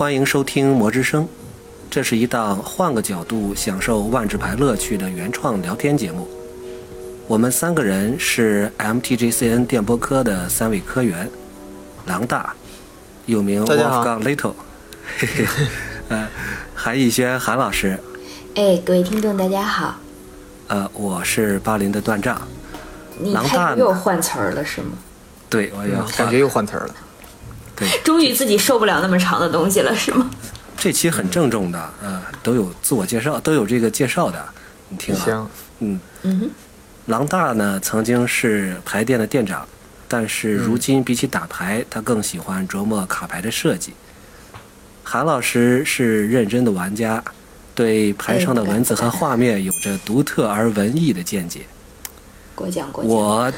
欢迎收听《魔之声》，这是一档换个角度享受万智牌乐趣的原创聊天节目。我们三个人是 MTGCN 电波科的三位科员，狼大，又名 Wolfgang Little，嘿嘿，呃，韩逸轩韩老师，哎，各位听众，大家好！呃，我是巴林的段丈，你狼大又换词儿了是吗？对，我要感觉又换词儿了。对，终于自己受不了那么长的东西了是吗？这期很郑重的，呃，都有自我介绍，都有这个介绍的，你听啊，嗯，嗯哼，狼大呢曾经是牌店的店长，但是如今比起打牌，他更喜欢琢磨卡牌的设计。韩老师是认真的玩家，对牌上的文字和画面有着独特而文艺的见解。过奖过奖。我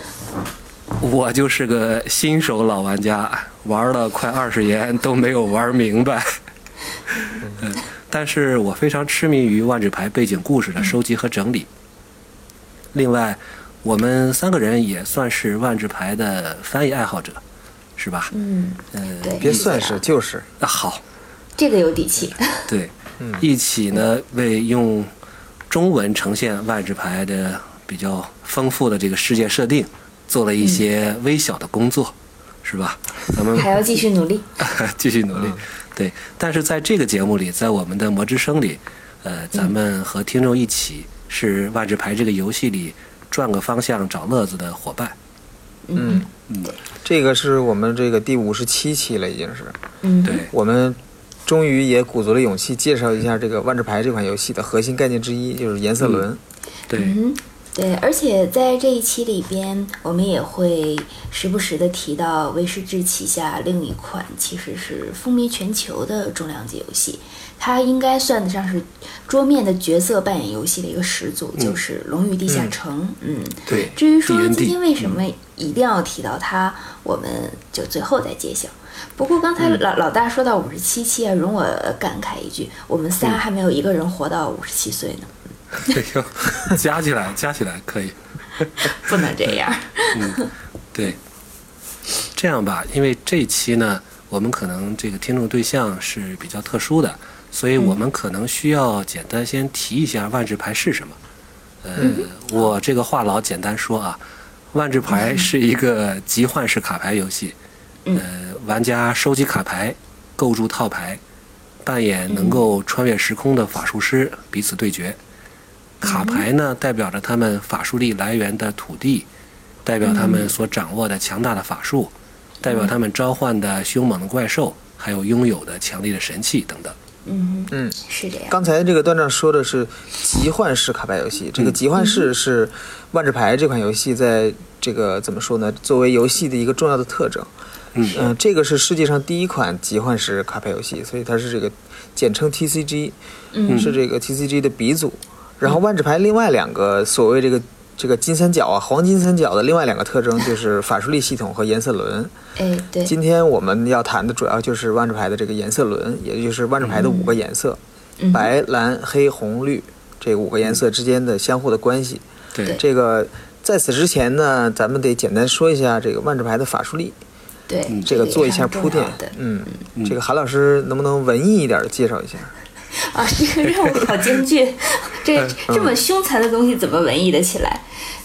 我就是个新手老玩家，玩了快二十年都没有玩明白。嗯，但是我非常痴迷于万智牌背景故事的收集和整理。另外，我们三个人也算是万智牌的翻译爱好者，是吧？嗯，嗯，对，别算是就是，啊，好，这个有底气。对，嗯一起呢为用中文呈现万智牌的比较丰富的这个世界设定，做了一些微小的工作，是吧？咱们还要继续努力。继续努力。对，但是在这个节目里，在我们的魔之声里，呃，咱们和听众一起是万智牌这个游戏里转个方向找乐子的伙伴。嗯嗯这个是我们这个第五十七期了，已经是。嗯，对，我们终于也鼓足了勇气介绍一下这个万智牌这款游戏的核心概念之一，就是颜色轮。对，嗯，对，而且在这一期里边，我们也会时不时的提到威士忌旗下另一款其实是风靡全球的重量级游戏，它应该算得上是桌面的角色扮演游戏的一个始祖，就是《龙与地下城》。嗯，对至于说今天为什么一定要提到它，我们就最后再揭晓。不过刚才老老大说到五十七期啊，容我感慨一句，我们仨还没有一个人活到五十七岁呢，哎呦，加起来，加起来可以。不能这样。嗯对，这样吧，因为这期呢，我们可能这个听众对象是比较特殊的，所以我们可能需要简单先提一下万智牌是什么。呃，我这个话痨简单说啊，万智牌是一个集换式卡牌游戏，嗯呃，玩家收集卡牌，构筑套牌，扮演能够穿越时空的法术师，彼此对决。卡牌呢，代表着他们法术力来源的土地，代表他们所掌握的强大的法术，代表他们召唤的凶猛的怪兽，还有拥有的强力的神器等等。嗯，嗯，是这样。刚才这个段长说的是集幻式卡牌游戏，这个集幻式是万智牌这款游戏在这个怎么说呢？作为游戏的一个重要的特征。嗯嗯、这个是世界上第一款集幻式卡牌游戏，所以它是这个简称 TCG，嗯是这个 TCG 的鼻祖。然后万智牌另外两个所谓这个这个金三角啊，黄金三角的另外两个特征就是法术力系统和颜色轮。哎，对，今天我们要谈的主要就是万智牌的这个颜色轮，也就是万智牌的五个颜色：嗯白、蓝、黑、红、绿这五个颜色之间的相互的关系。对，这个在此之前呢，咱们得简单说一下这个万智牌的法术力，对，这个做一下铺垫。嗯，这个韩老师能不能文艺一点的介绍一下？啊，这个任务好艰巨，这嗯这么凶残的东西怎么文艺的起来？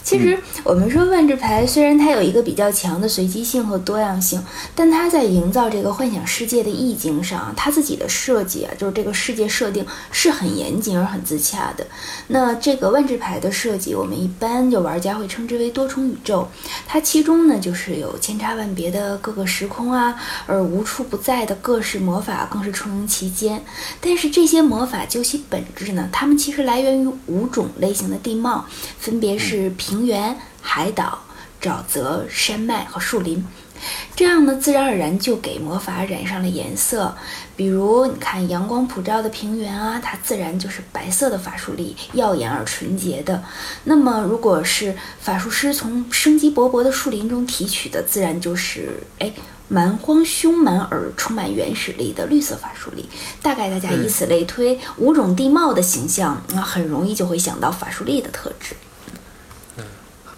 其实我们说万智牌虽然它有一个比较强的随机性和多样性，但它在营造这个幻想世界的意境上，它自己的设计啊，就是这个世界设定是很严谨而很自洽的。那这个万智牌的设计，我们一般就玩家会称之为多重宇宙，它其中呢就是有千差万别的各个时空啊，而无处不在的各式魔法更是充盈其间。但是这些魔法究其本质呢，它们其实来源于五种类型的地貌，分别是平原、海岛、沼泽、山脉和树林。这样呢，自然而然就给魔法染上了颜色。比如，你看阳光普照的平原啊，它自然就是白色的法术力，耀眼而纯洁的。那么，如果是法术师从生机勃勃的树林中提取的，自然就是哎蛮荒凶蛮而充满原始力的绿色法术力。大概大家以此类推，五种地貌的形象，那很容易就会想到法术力的特质。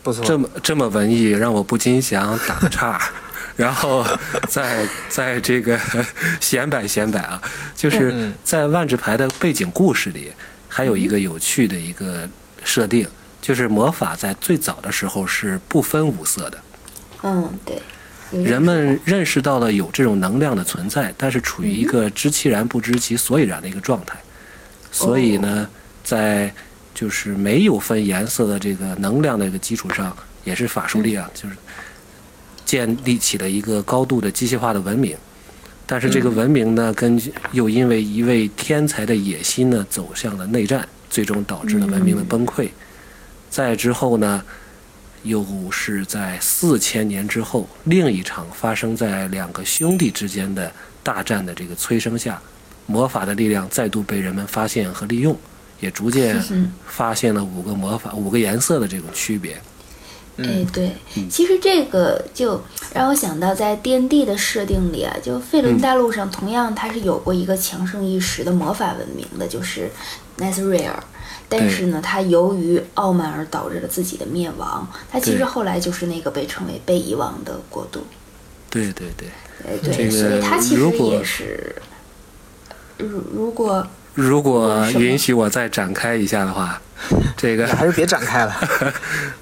不错，这么这么文艺，让我不禁想打个岔。然后再在这个 显摆显摆啊，就是嗯在万智牌的背景故事里，还有一个有趣的一个设定，就是魔法在最早的时候是不分五色的。嗯，对。人们认识到了有这种能量的存在，但是处于一个知其然不知其所以然的一个状态。所以呢，在就是没有分颜色的这个能量的一个基础上，也是法术力啊，就是建立起了一个高度的机械化的文明。但是这个文明呢，跟又因为一位天才的野心呢，走向了内战，最终导致了文明的崩溃。再之后呢，又是在四千年之后，另一场发生在两个兄弟之间的大战的这个催生下，魔法的力量再度被人们发现和利用，也逐渐嗯发现了五个魔法、五个颜色的这种区别。哎，对，其实这个就让我想到，在 D N D 的设定里啊，就费伦大陆上同样它是有过一个强盛一时的魔法文明的，就是 Nazrael。但是呢，它由于傲慢而导致了自己的灭亡。它其实后来就是那个被称为被遗忘的国度。对对对，哎，对，所以它其实也是，如如果如果允许我再展开一下的话，这个还是别展开了。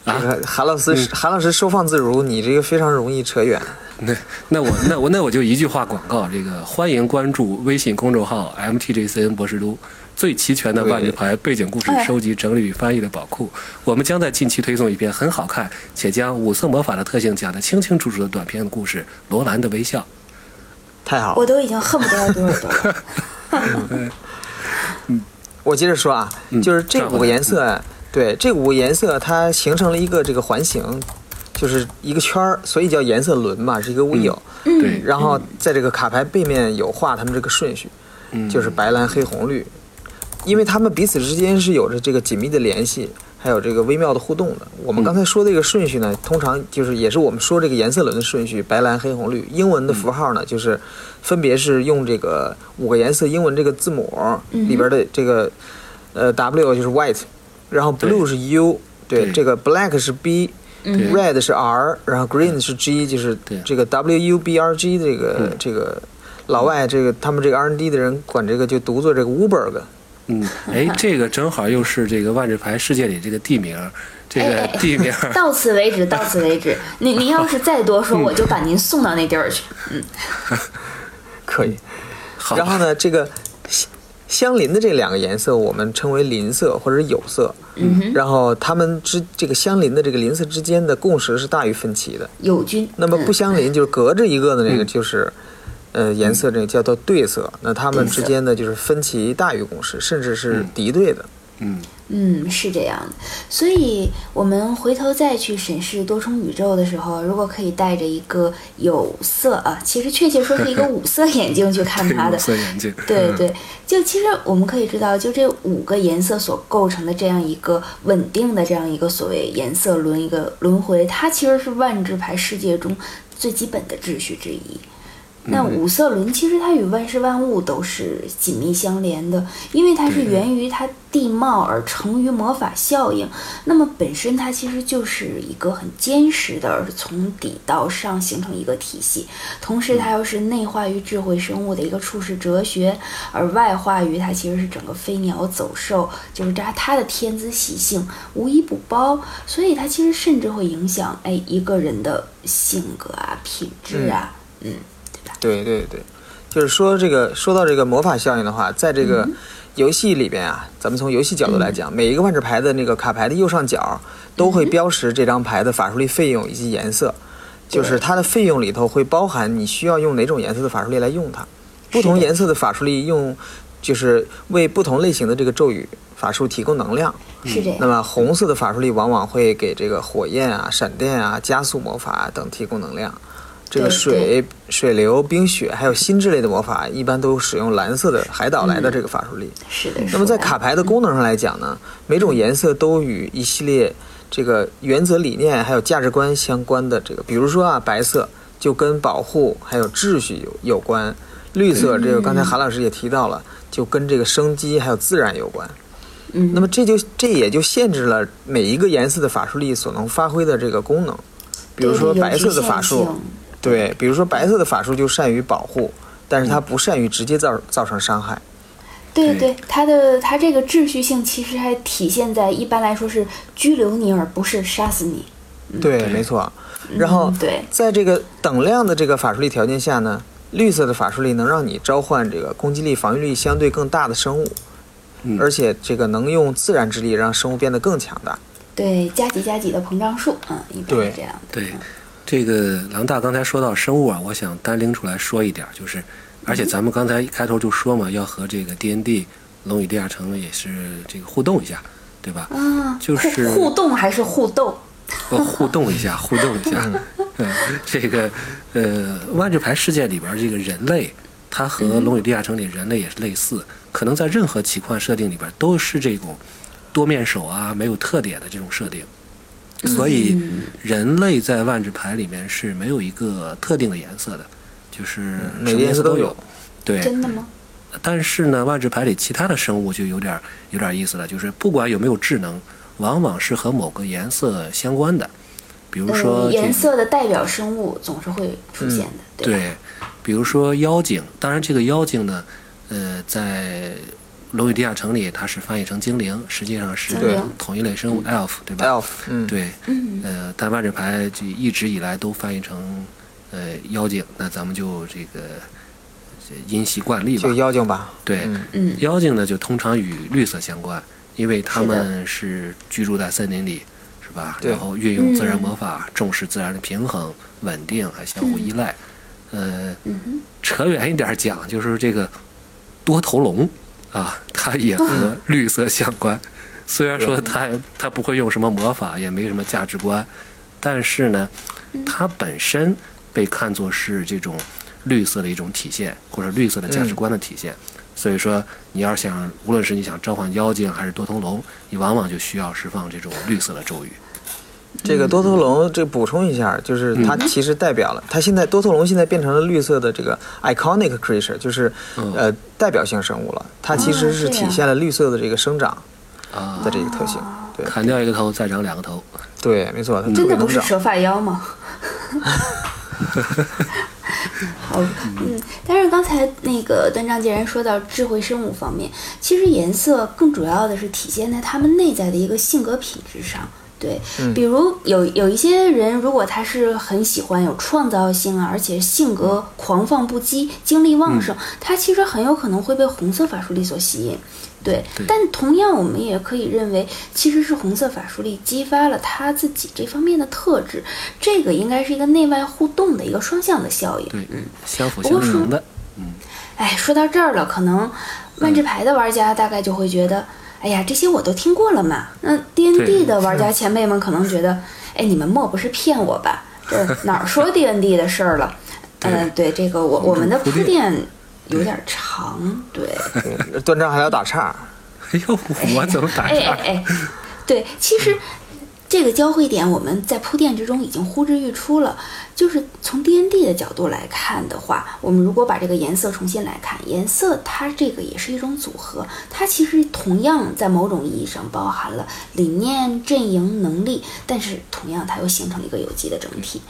啊 这个韩老师，嗯韩老师收放自如，你这个非常容易扯远。那那我那我那我就一句话广告，这个欢迎关注微信公众号 MTGCN 博士都，最齐全的万智牌背景故事哎收集、整理与翻译的宝库。我们将在近期推送一篇很好看且将五色魔法的特性讲得清清楚楚的短篇故事《罗兰的微笑》。太好了我，都已经恨不得要读耳朵了。我接着说啊，嗯就是这五个颜色，对，这五个颜色它形成了一个这个环形，就是一个圈儿，所以叫颜色轮嘛，是一个 wheel。对，然后在这个卡牌背面有画他们这个顺序，嗯。就是白蓝黑红绿，因为他们彼此之间是有着这个紧密的联系，还有这个微妙的互动的。我们刚才说这个顺序呢，通常就是也是我们说这个颜色轮的顺序，白蓝黑红绿。英文的符号呢，就是分别是用这个五个颜色英文这个字母里边的这个呃 W 就是 white，然后 blue 是 U，对，这个 black 是 B。Red 是 R，然后 Green 是 G，就是这个 W U B R G 这个、嗯。这个老外这个他们这个 R&D 的人管这个就读作这个 Uberg，嗯，哎，这个正好又是这个万智牌世界里这个地名，这个哎哎哎地名。到此为止，到此为止。您您要是再多嗯说，我就把您送到那地儿去。嗯可以。好然后呢，这个相相邻的这两个颜色我们称为邻色或者是有色，嗯哼，然后它们之这个相邻的这个邻色之间的共识是大于分歧的。友军。那么不嗯相邻就是隔着一个的那个嗯就是。呃，颜色这个叫做对色，那它们之间呢就是分歧大于共识，甚至是敌对的。嗯，嗯，是这样的，所以我们回头再去审视多重宇宙的时候，如果可以带着一个有色啊，其实确切说是一个五色眼镜去看它的 五，色眼镜。对对，就其实我们可以知道，就这五个颜色所构成的这样一个稳定的这样一个所谓颜色轮一个轮回，它其实是万智牌世界中最基本的秩序之一。那五色轮其实它与万事万物都是紧密相连的，因为它是源于它地貌而成于魔法效应。那么本身它其实就是一个很坚实的，而是从底到上形成一个体系。同时，它又是内化于智慧生物的一个处世哲学，而外化于它其实是整个飞鸟走兽，就是它它的天资习性无一不包。所以它其实甚至会影响哎一个人的性格啊、品质啊，嗯对对对，就是说这个说到这个魔法效应的话，在这个游戏里边啊，咱们从游戏角度来讲，每一个万智牌的那个卡牌的右上角都会标识这张牌的法术力费用以及颜色，就是它的费用里头会包含你需要用哪种颜色的法术力来用它，不同颜色的法术力用就是为不同类型的这个咒语法术提供能量。是这样。那么红色的法术力往往会给这个火焰啊、闪电啊、加速魔法啊等提供能量。这个水、水流、冰雪还有心之类的魔法，一般都使用蓝色的海岛来的这个法术力。是的。那么在卡牌的功能上来讲呢，每种颜色都与一系列这个原则理念还有价值观相关的这个，比如说啊，白色就跟保护还有秩序有有关，绿色这个刚才韩老师也提到了，就跟这个生机还有自然有关。嗯，那么这就这也就限制了每一个颜色的法术力所能发挥的这个功能。比如说白色的法术，对，比如说白色的法术就善于保护，但是它不善于直接造造成伤害。对对对，它的它这个秩序性其实还体现在一般来说是拘留你，而不是杀死你。对，没错。然后嗯对在这个等量的这个法术力条件下呢，绿色的法术力能让你召唤这个攻击力、防御力相对更大的生物，嗯而且这个能用自然之力让生物变得更强大。对，加几加几的膨胀术，嗯，一般是这样的。对，这个狼大刚才说到生物啊，我想单拎出来说一点儿，就是，而且咱们刚才一开头就说嘛，要和这个 D N D《龙与地下城》也是这个互动一下，对吧？啊，就是互互动还是互斗？呃，互动一下，互动一下。嗯，这个呃，万智牌世界里边这个人类，它和《龙与地下城》里人类也是类似，可能在任何奇幻设定里边都是这种多面手啊，没有特点的这种设定。所以，人类在万智牌里面是没有一个特定的颜色的，就是什么每个颜色都都有。对，真的吗？但是呢，万智牌里其他的生物就有点儿有点儿意思了，就是不管有没有智能，往往是和某个颜色相关的，比如说、颜色的代表生物总是会出现的，对吧？对，比如说妖精，当然这个妖精呢，呃，在《龙与地下城》里它是翻译成精灵，实际上是同一类生物 elf，对吧？elf，嗯，对，嗯，呃，但万智牌就一直以来都翻译成呃妖精，那咱们就这个这因习惯例吧。就。妖精吧。对，嗯。嗯。妖精呢就通常与绿色相关，因为他们是居住在森林里，是吧？对。然后运用自然嗯。魔法，重视自然的平衡、稳定，还相互依赖。呃，扯远一点讲，就是这个多头龙啊，它也和 绿色相关。虽然说它它不会用什么魔法，也没什么价值观，但是呢，它本身被看作是这种绿色的一种体现，或者绿色的价值观的体现。所以说，你要想，无论是你想召唤妖精还是多头龙，你往往就需要释放这种绿色的咒语。这个多头龙，这补充一下，就是它嗯其实代表了，它现在多头龙现在变成了绿色的这个 iconic creature，就是嗯呃代表性生物了。它其实是体现了绿色的这个生长啊的，这个特性。对砍掉一个头，再长两个头。对，没错，它特真别能长。的不是蛇发妖吗？好，嗯，但是刚才那个段章既然说到智慧生物方面，其实颜色更主要的是体现在它们内在的一个性格品质上。对，比如有有一些人，如果他是很喜欢有创造性啊，而且性格狂放不羁、精力旺盛，他其实很有可能会被红色法术力所吸引。对，对但同样我们也可以认为，其实是红色法术力激发了他自己这方面的特质，这个应该是一个内外互动的一个双向的效应。嗯，相辅相成的。哎，说到这儿了，可能万智牌的玩家大概就会觉得，哎呀，这些我都听过了嘛。那 D N D 的玩家前辈们可能觉得，哎，你们莫不是骗我吧？这 哪儿说 D N D 的事儿了？嗯，对，这个我我们的铺铺垫有点长，对。对端章还要打岔，哎呦，我怎么打哎岔？哎哎，对，其实这个交汇点我们在铺垫之中已经呼之欲出了。就是从 D N D 的角度来看的话，我们如果把这个颜色重新来看，颜色它这个也是一种组合，它其实同样在某种意义上包含了理念、阵营、能力，但是同样它又形成了一个有机的整体。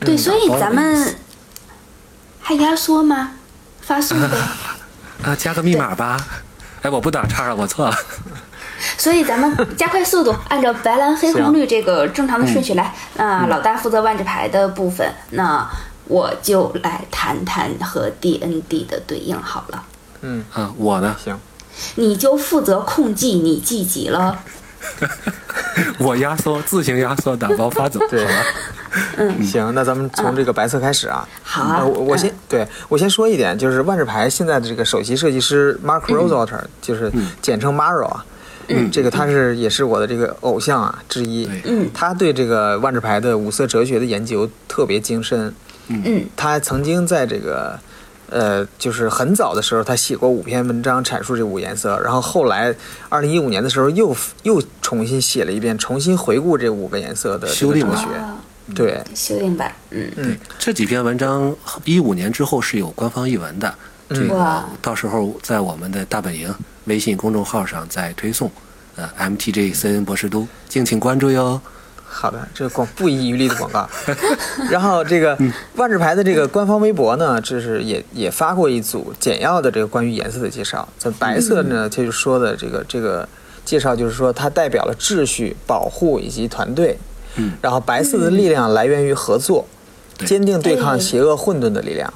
对，所以咱们还压缩吗？发送呗。啊，加个密码吧。哎，我不打岔了，我错了。所以咱们 加快速度，按照白蓝黑红绿这个正常的顺序来。那老大负责万智牌的部分，那我就来谈谈和 D N D 的对应好了。嗯，啊，我呢，行，你就负责控技，你记几了？我压缩，自行压缩，打包发走，好对吧？行，那咱们从这个白色开始啊。好啊呃我我先对我先说一点，就是万智牌现在的这个首席设计师 Mark Rosewater，、就是简称 Maro 啊。嗯，这个他是也是我的这个偶像啊之一。嗯。他对这个万智牌的五色哲学的研究特别精深。嗯。他曾经在这个，呃，就是很早的时候，他写过五篇文章阐述这五颜色，然后后来二零一五年的时候又又重新写了一遍，重新回顾这五个颜色的修订学。啊对，修订版，嗯。嗯，这几篇文章一五年之后是有官方译文的，这个到时候在我们的大本营微信公众号上再推送。呃，MTG CN 博士都，敬请关注哟。好的，这个广不遗余力的广告。然后这个万智牌的这个官方微博呢，这是也也发过一组简要的这个关于颜色的介绍。在白色呢，它就说的这个这个介绍就是说它代表了秩序、保护以及团队。嗯，然后白色的力量来源于合作，坚定对抗邪恶混沌的力量。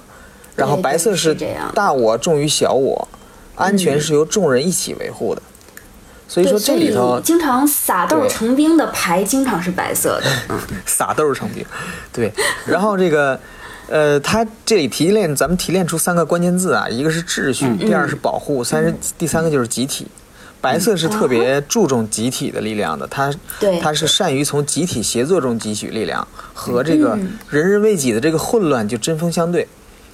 然后白色是大我重于小我，安全是由众人一起维护的。所以说这里头经常撒豆成兵的牌经常是白色的，嗯，撒豆成兵，对。然后这个，呃，他这里提炼，咱们提炼出三个关键字啊，一个是秩序，第二是保护，三是第三个就是集体。白色是特别注重集体的力量的，它对它是善于从集体协作中汲取力量，和这个嗯人人为己的这个混乱就针锋相对。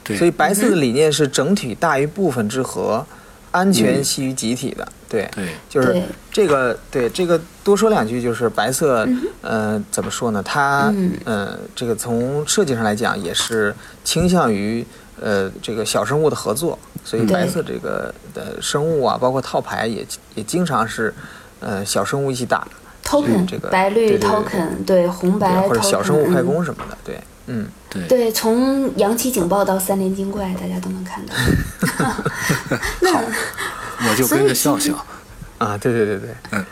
对，所以白色的理念是整体大于部分之和，安全系于集体的。对，对。就是这个，对这个多说两句，就是白色，呃，怎么说呢？它，嗯。呃，这个从设计上来讲，也是倾向于呃这个小生物的合作，所以白色这个的生物啊，包括套牌也也经常是呃小生物一起打的。token 这个白绿对对对 token 对红白对或者小生物快嗯。攻什么的，对，嗯，对对，从扬起警报到三连精怪，大家都能看到。那我就跟着笑笑。啊，对对对对，嗯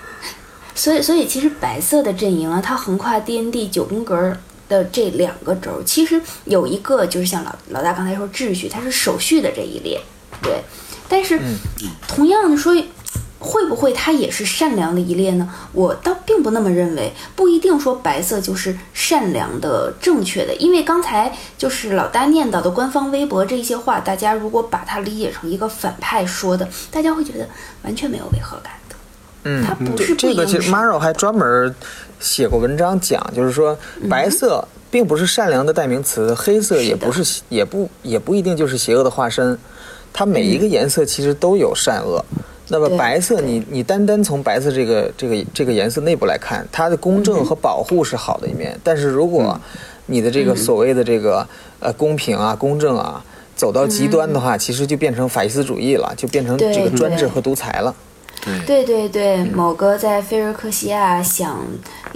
所以，所以其实白色的阵营啊，它横跨 D N D 九宫格的这两个轴，其实有一个就是像老老大刚才说秩序，它是手续的这一列，对。但是，同样的说，会不会它也是善良的一列呢？我倒并不那么认为，不一定说白色就是善良的、正确的，因为刚才就是老大念叨的官方微博这些话，大家如果把它理解成一个反派说的，大家会觉得完全没有违和感的。嗯，它不是不这个其实 Maro 还专门写过文章讲，就是说白色并不是善良的代名词，黑色也不是也不也不一定就是邪恶的化身，它每一个颜色其实都有善恶。那么白色你，你单单从白色这个这个这个颜色内部来看，它的公正和保护是好的一面。但是如果你的这个所谓的这个呃公平啊、公正啊走到极端的话，其实就变成法西斯主义了，就变成这个专制和独裁了。对。对对对，某个在菲尔克西亚想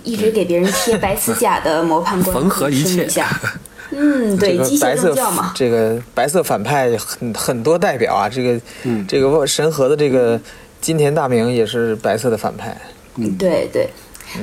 一直给别人贴白瓷甲的 模判官，缝合一切一下。嗯，对，白色政教嘛。这个白色反派很很多代表啊，这个、嗯这个神和的这个金田大明也是白色的反派。嗯对对。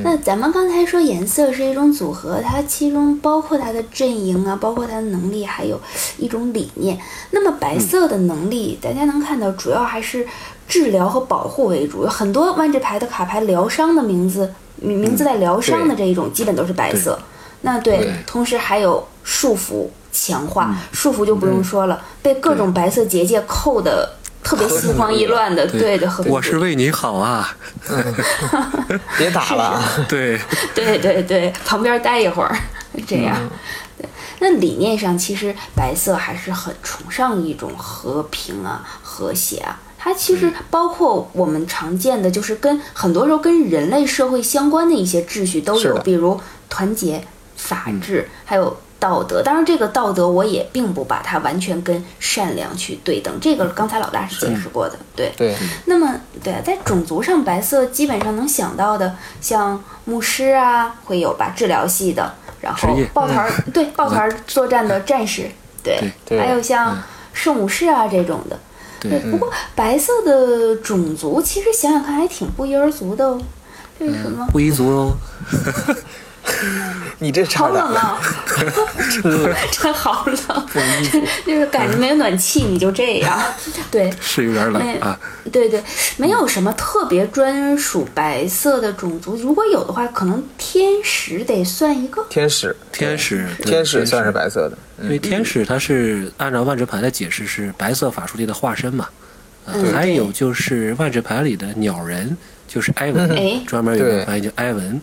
那咱们刚才说颜色是一种组合，它其中包括它的阵营啊，包括它的能力，还有一种理念。那么白色的能力，大家能看到，主要还是治疗和保护为主。有很多万智牌的卡牌，疗伤的名字，名名字带疗伤的这一种，基本都是白色。那对，对同时还有束缚、强化，束缚就不用说了，被各种白色结界扣的特别心慌意乱的，对的，我是为你好啊。别打了啊，对，对对对，旁边待一会儿，这样。对，那理念上其实白色还是很崇尚一种和平啊、和谐啊。它其实包括我们常见的，就是跟很多时候跟人类社会相关的一些秩序都有，比如团结、法治，还有道德。当然，这个道德我也并不把它完全跟善良去对等，这个刚才老大是解释过的，对。对，那么，对啊，在种族上，白色基本上能想到的，像牧师啊，会有吧，治疗系的，然后抱团儿，对，抱团儿作战的战士，对，对还有像圣武士啊这种的。对，对，不过白色的种族其实想想看还挺不一而足的哦。这是什么？不一族哦。你这差好点冷啊！真好冷，就是感觉没有暖气你就这样。对，是有点冷啊。对对，没有什么特别专属白色的种族，如果有的话，可能天使得算一个。天使，天使，天使算是，白色的。因为天使它是按照万智牌的解释是白色法术力的化身嘛。还有就是万智牌里的鸟人，就是埃文，哎。专门有对个翻译叫埃文，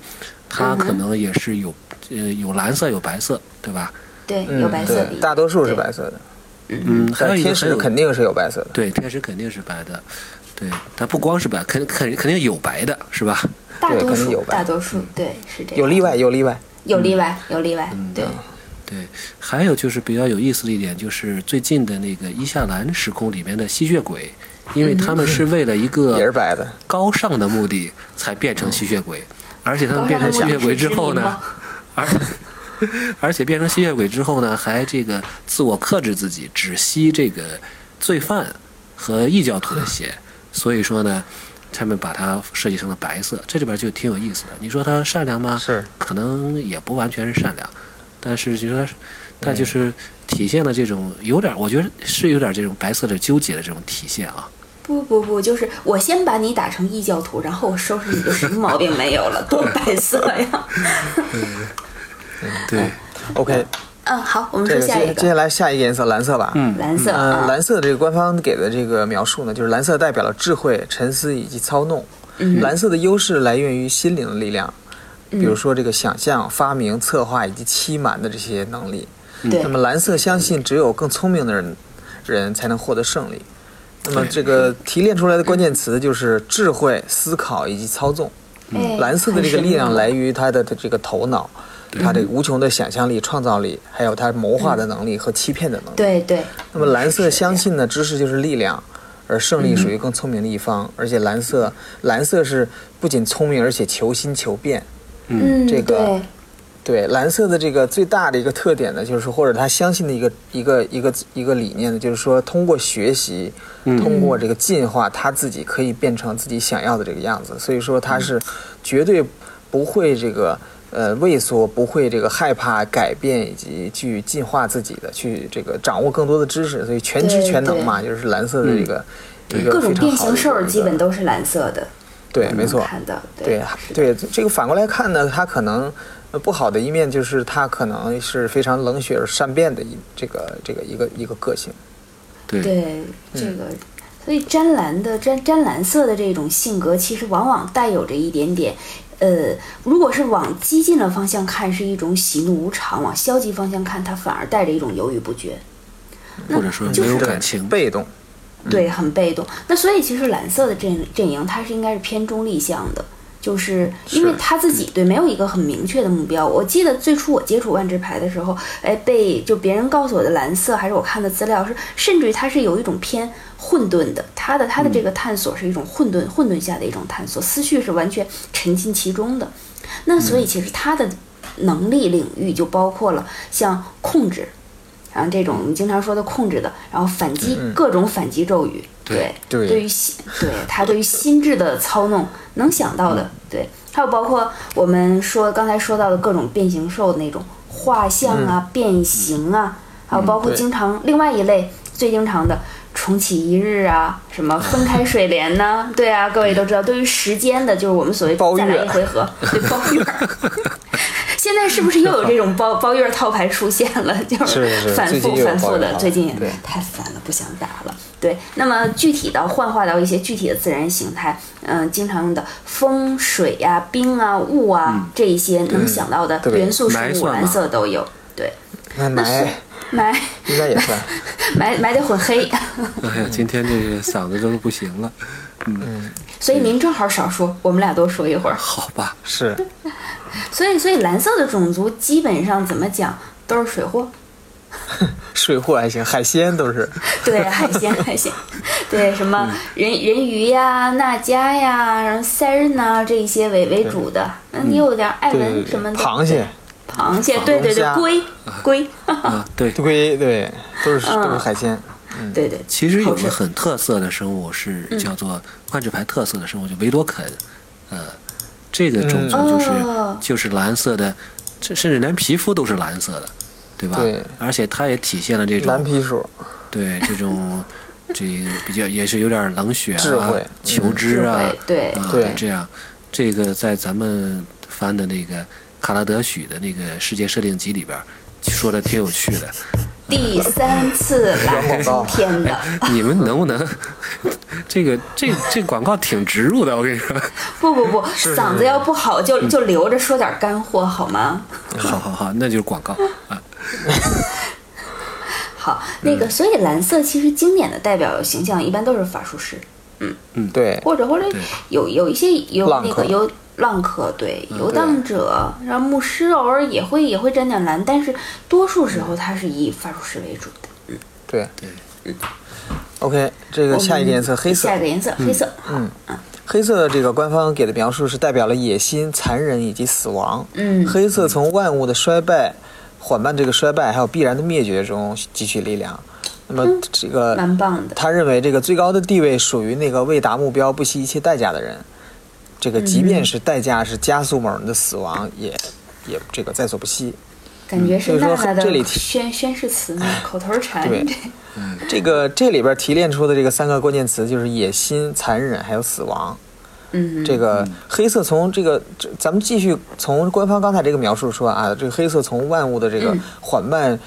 他可能也是有呃有蓝色有白色，对吧？对，嗯有白色大多数是白色的，嗯，还有天一个还有。使肯定是有白色的。对天使肯定是白的，对，它不光是白，肯肯肯定有白的，是吧？大多数对可能有白。大多数对是这样。有例外，有例外。有例外，有例外，对。对，还有就是比较有意思的一点，就是最近的那个伊夏兰时空里面的吸血鬼，因为他们是为了一个 也是个白的，高尚的目的才变成吸血鬼，而且他们变成吸血鬼之后呢，而而且变成吸血鬼之后呢，还这个自我克制自己，只吸这个罪犯和异教徒的血。所以说呢，他们把它设计成了白色，这里边就挺有意思的。你说他善良吗？是，可能也不完全是善良，但是就说他就是体现了这种有点，我觉得是有点这种白色的纠结的这种体现啊。不不不，就是我先把你打成异教徒，然后我收拾你就什么毛病没有了，多白色呀！对，OK，嗯，好，我们这个说下一接接下来下一个颜色蓝色吧。嗯蓝色嗯，啊，蓝色这个官方给的这个描述呢，就是蓝色代表了智慧、沉思以及操弄。嗯蓝色的优势来源于心灵的力量，比如说这个想象、发明、策划以及欺瞒的这些能力。对那么蓝色相信只有更聪明的人人才能获得胜利。那么这个提炼出来的关键词就是智慧、思考以及操纵。嗯蓝色的这个力量来于他的这个头脑，他的无穷的想象力、创造力，还有他谋划的能力和欺骗的能力。对对，那么蓝色相信呢，知识就是力量，而胜利属于更聪明的一方。而且蓝色，蓝色是不仅聪明，而且求新求变。嗯，这个对对蓝色的这个最大的一个特点呢，就是，或者他相信的一个一个一个一个理念呢，就是说，通过学习，通过这个进化，他自己可以变成自己想要的这个样子。所以说，他是绝对不会这个呃畏缩，不会这个害怕改变以及去进化自己的，去这个掌握更多的知识。所以全知全能嘛，就是蓝色的这个一个各种变形兽基本都是蓝色的，对，没错。看到对对，这个反过来看呢，它可能呃不好的一面就是他可能是非常冷血而善变的一这个这个一个一个个性。对对这个，所以湛蓝的湛湛蓝色的这种性格，其实往往带有着一点点。呃，如果是往激进的方向看，是一种喜怒无常；往消极方向看，它反而带着一种犹豫不决。或者说没有感情。被动。对，很被动。那所以其实蓝色的阵阵营，它是应该是偏中立向的，就是因为他自己对没有一个很明确的目标。我记得最初我接触万智牌的时候，哎，被就别人告诉我的蓝色，还是我看的资料是，甚至于它是有一种偏混沌的，他的他的这个探索是一种混沌混沌下的一种探索，思绪是完全沉浸其中的。那所以其实他的能力领域就包括了像控制。然后这种我们经常说的控制的，然后反击各种反击咒语，对对。对于心，对他对于心智的操弄能想到的，对，还有包括我们说刚才说到的各种变形兽的那种画像啊、变形啊，还有包括经常另外一类最经常的重启一日啊，什么分开水帘呐、对啊，各位都知道，对于时间的，就是我们所谓包再来一回合，对包月儿。现在是不是又有这种包 包月套牌出现了？就是是反复反复的，最近对。太烦了，不想打了。对，那么具体到幻化到一些具体的自然形态，嗯、经常用的风、水呀、冰啊、雾啊、这一些能想到的元素生物，蓝色都有。对，那那是埋霾应该也算。霾霾得混黑，哎呀，今天这个嗓子都不行了，所以您正好少说，我们俩多说一会儿。好吧？是。所以，所以蓝色的种族基本上怎么讲？都是水货。水货还行，海鲜都是。对，海鲜海鲜，对什么人人鱼呀、娜迦呀、然后塞日呐这一些为为主的，那你有点艾对对对文什么的，螃蟹、螃蟹，对对对，龟龟，啊，对，龟，对，都是嗯。都是海鲜。对对，其实有个很特色的生物是叫做万智牌特色的生物，就维多肯，呃，这个种族就是、哦。就是蓝色的，这甚至连皮肤都是蓝色的，对吧？对。而且它也体现了这种蓝皮鼠，对这种 这比较也是有点冷血啊、求知啊对啊对。这样，这个在咱们翻的那个卡拉德许的那个世界设定集里边说的挺有趣的。第三次来今天的，你们能不能？这个这这广告挺植入的？我跟你说，不不不，嗓子要不好就就留着说点干货好吗？好好好，那就是广告啊。好，那个，所以蓝色其实经典的代表形象一般都是法术师，嗯。嗯。对，或者或者有有一些有那个有浪客，对游荡者，然后牧师偶尔也会也会沾点蓝，但是多数时候他是以法术师为主的。嗯对对。OK，这个下一个颜色黑色下一，个颜色黑色，嗯，黑色的这个官方给的描述是代表了野心、残忍以及死亡。嗯黑色从万物的衰败、缓慢这个衰败，还有必然的灭绝中汲取力量。那么这个蛮棒的。他认为这个最高的地位属于那个为达目标不惜一切代价的人。这个即便是代价是加速某人的死亡，也也这个在所不惜。感觉是所以说娜娜的这里提宣宣誓词呢，口头禅。对这这个这里边提炼出的这个三个关键词就是野心、残忍还有死亡。嗯，这个黑色从这个，咱们继续从官方刚才这个描述说啊，这个黑色从万物的这个嗯缓慢、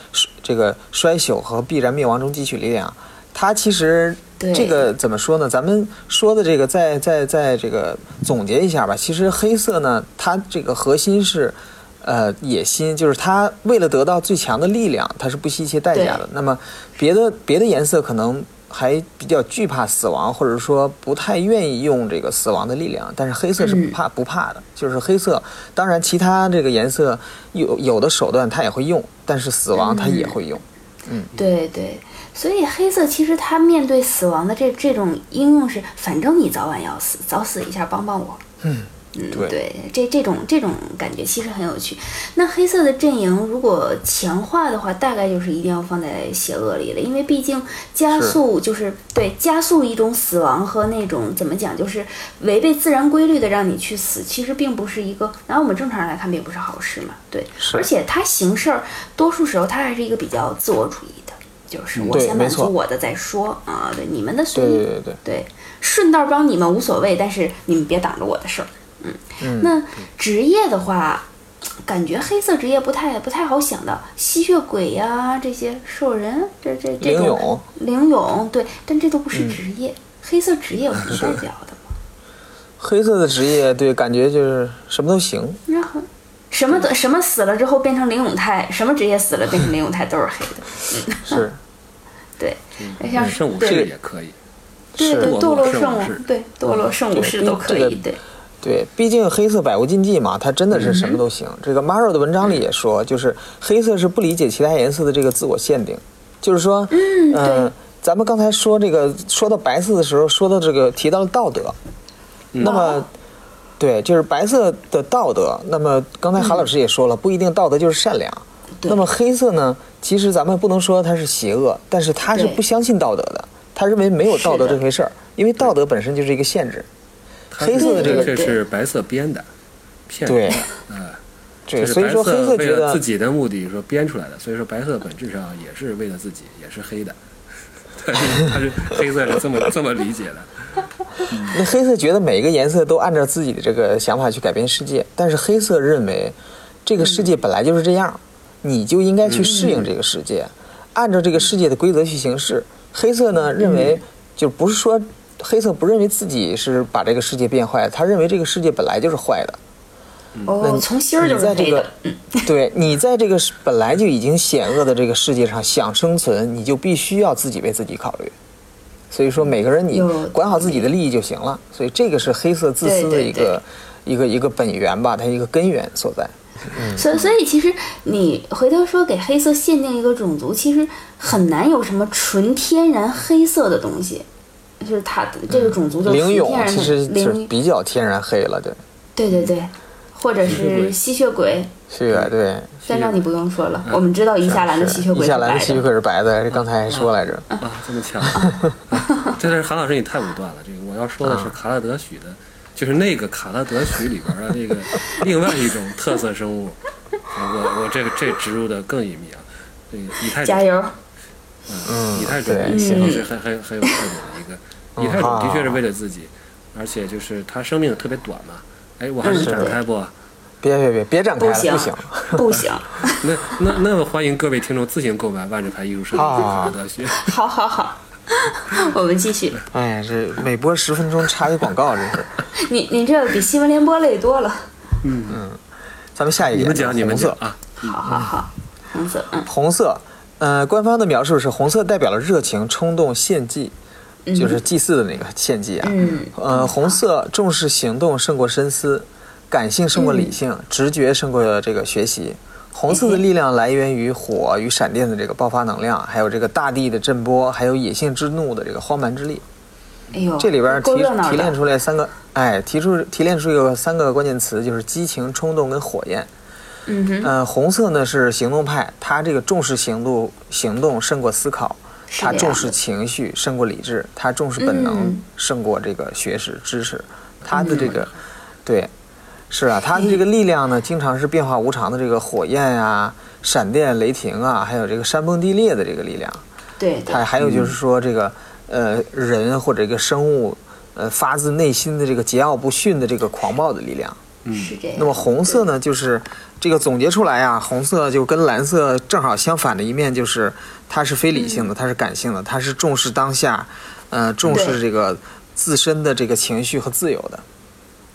这个衰朽和必然灭亡中汲取力量。它其实对这个怎么说呢？咱们说的这个，再再再这个总结一下吧。其实黑色呢，它这个核心是。呃，野心就是它为了得到最强的力量，它是不惜一切代价的。那么别的别的颜色可能还比较惧怕死亡，或者说不太愿意用这个死亡的力量，但是黑色是不怕、不怕的，就是黑色。当然，其他这个颜色有有的手段它也会用，但是死亡它也会用。嗯对对，所以黑色其实它面对死亡的这这种应用是，反正你早晚要死，早死一下帮帮我。嗯，嗯，对对，这这种这种感觉其实很有趣。那黑色的阵营如果强化的话，大概就是一定要放在邪恶里了，因为毕竟加速就是对加速一种死亡和那种怎么讲，就是违背自然规律的让你去死，其实并不是一个，然后我们正常人来看并不是好事嘛。对，而且他行事儿多数时候他还是一个比较自我主义的，就是我先满足我的再说啊，对你们的随意。对对对对，对，顺道帮你们无所谓，但是你们别挡着我的事儿。嗯，嗯那职业的话，感觉黑色职业不太不太好想的，吸血鬼呀、这些兽人，这这这种灵勇灵勇，对，但这都不是职业。黑色职业有什么代表的吗？黑色的职业，对，感觉就是什么都行。什么的什么死了之后变成林永泰，什么职业死了变成林永泰都是黑的。是。对，像圣武士也可以，对对，堕堕落圣武士，对，堕落圣武士都可以，对。对，毕竟黑色百无禁忌嘛，它真的是什么都行。这个 Maro 的文章里也说，就是黑色是不理解其他颜色的这个自我限定，就是说，嗯，呃，咱们刚才说这个说到白色的时候，说到这个提到了道德，那么。对，就是白色的道德。那么刚才韩老师也说了，不一定道德就是善良。那么黑色呢？其实咱们不能说它是邪恶，但是他是不相信道德的，他认为没有道德这回事儿，因为道德本身就是一个限制。黑色的这个这是白色编的，骗人的，嗯，对，所以说黑色为觉得了自己的目的说编出来的，所以说白色本质上也是为了自己，也是黑的。他是它是黑色是这么这么理解的，那黑色觉得每一个颜色都按照自己的这个想法去改变世界，但是黑色认为这个世界本来就是这样，你就应该去适应这个世界，按照这个世界的规则去行事。黑色呢认为就不是说黑色不认为自己是把这个世界变坏，他认为这个世界本来就是坏的。那哦，你从心儿就是在这个 对你在这个本来就已经险恶的这个世界上想生存，你就必须要自己为自己考虑。所以说，每个人你管好自己的利益就行了。所以这个是黑色自私的一个一个一个本源吧，它一个根源所在。所以所以其实你回头说给黑色限定一个种族，其实很难有什么纯天然黑色的东西，就是它这个种族就是纯灵勇其实是，比较天然黑了，对，对对对，或者是吸血鬼。吸血鬼，对。三张你不用说了，我们知道伊夏兰的吸血鬼是伊夏兰的吸血白的。鬼是白的，这刚才还说来着。啊，这么强！这是韩老师，你太武断了。这个我要说的是卡拉德许的，就是那个卡拉德许里边的那个 另外一种特色生物。我我这个这植入的更隐秘啊，这个以太种加油！嗯以太种对也是很很很有特点的一个。以太种的确是为了自己，而且就是它生命特别短嘛。哎，我还能是展开不？别别别别展开了，不行不行。不行，那那那么欢迎各位听众自行购买万智牌艺术设计卡拉德许。好好好，我们继续。哎，这每播十分钟插一广告，这是。你你这比新闻联播累多了嗯。咱们下一点，你们讲，你们色讲。啊！好好好，红色，嗯，红色，呃，官方的描述是红色代表了热情、冲动、献祭，就是祭祀的那个献祭啊。嗯呃，红色重视行动胜过深思，感性胜过理性，嗯直觉胜过这个学习。红色的力量来源于火与闪电的这个爆发能量，还有这个大地的震波，还有野性之怒的这个荒蛮之力。哎呦，这里边提提炼。出来三个，哎，提出提炼出一个三个关键词，就是激情、冲动跟火焰。嗯哼，呃，红色呢是行动派，他这个重视行动，行动胜过思考，他重视情绪胜过理智，他重视本能嗯胜过这个学识知识，他的这个，对，是啊，他的这个力量呢，经常是变化无常的这个火焰呀、闪电、雷霆啊，还有这个山崩地裂的这个力量。对他还还有就是说这个，呃，人或者一个生物，呃，发自内心的这个桀骜不驯的这个狂暴的力量。是这样。那么红色呢，就是这个总结出来啊，红色就跟蓝色正好相反的一面，就是它是非理性的，它是感性的，它是重视当下，呃，重视这个自身的这个情绪和自由的。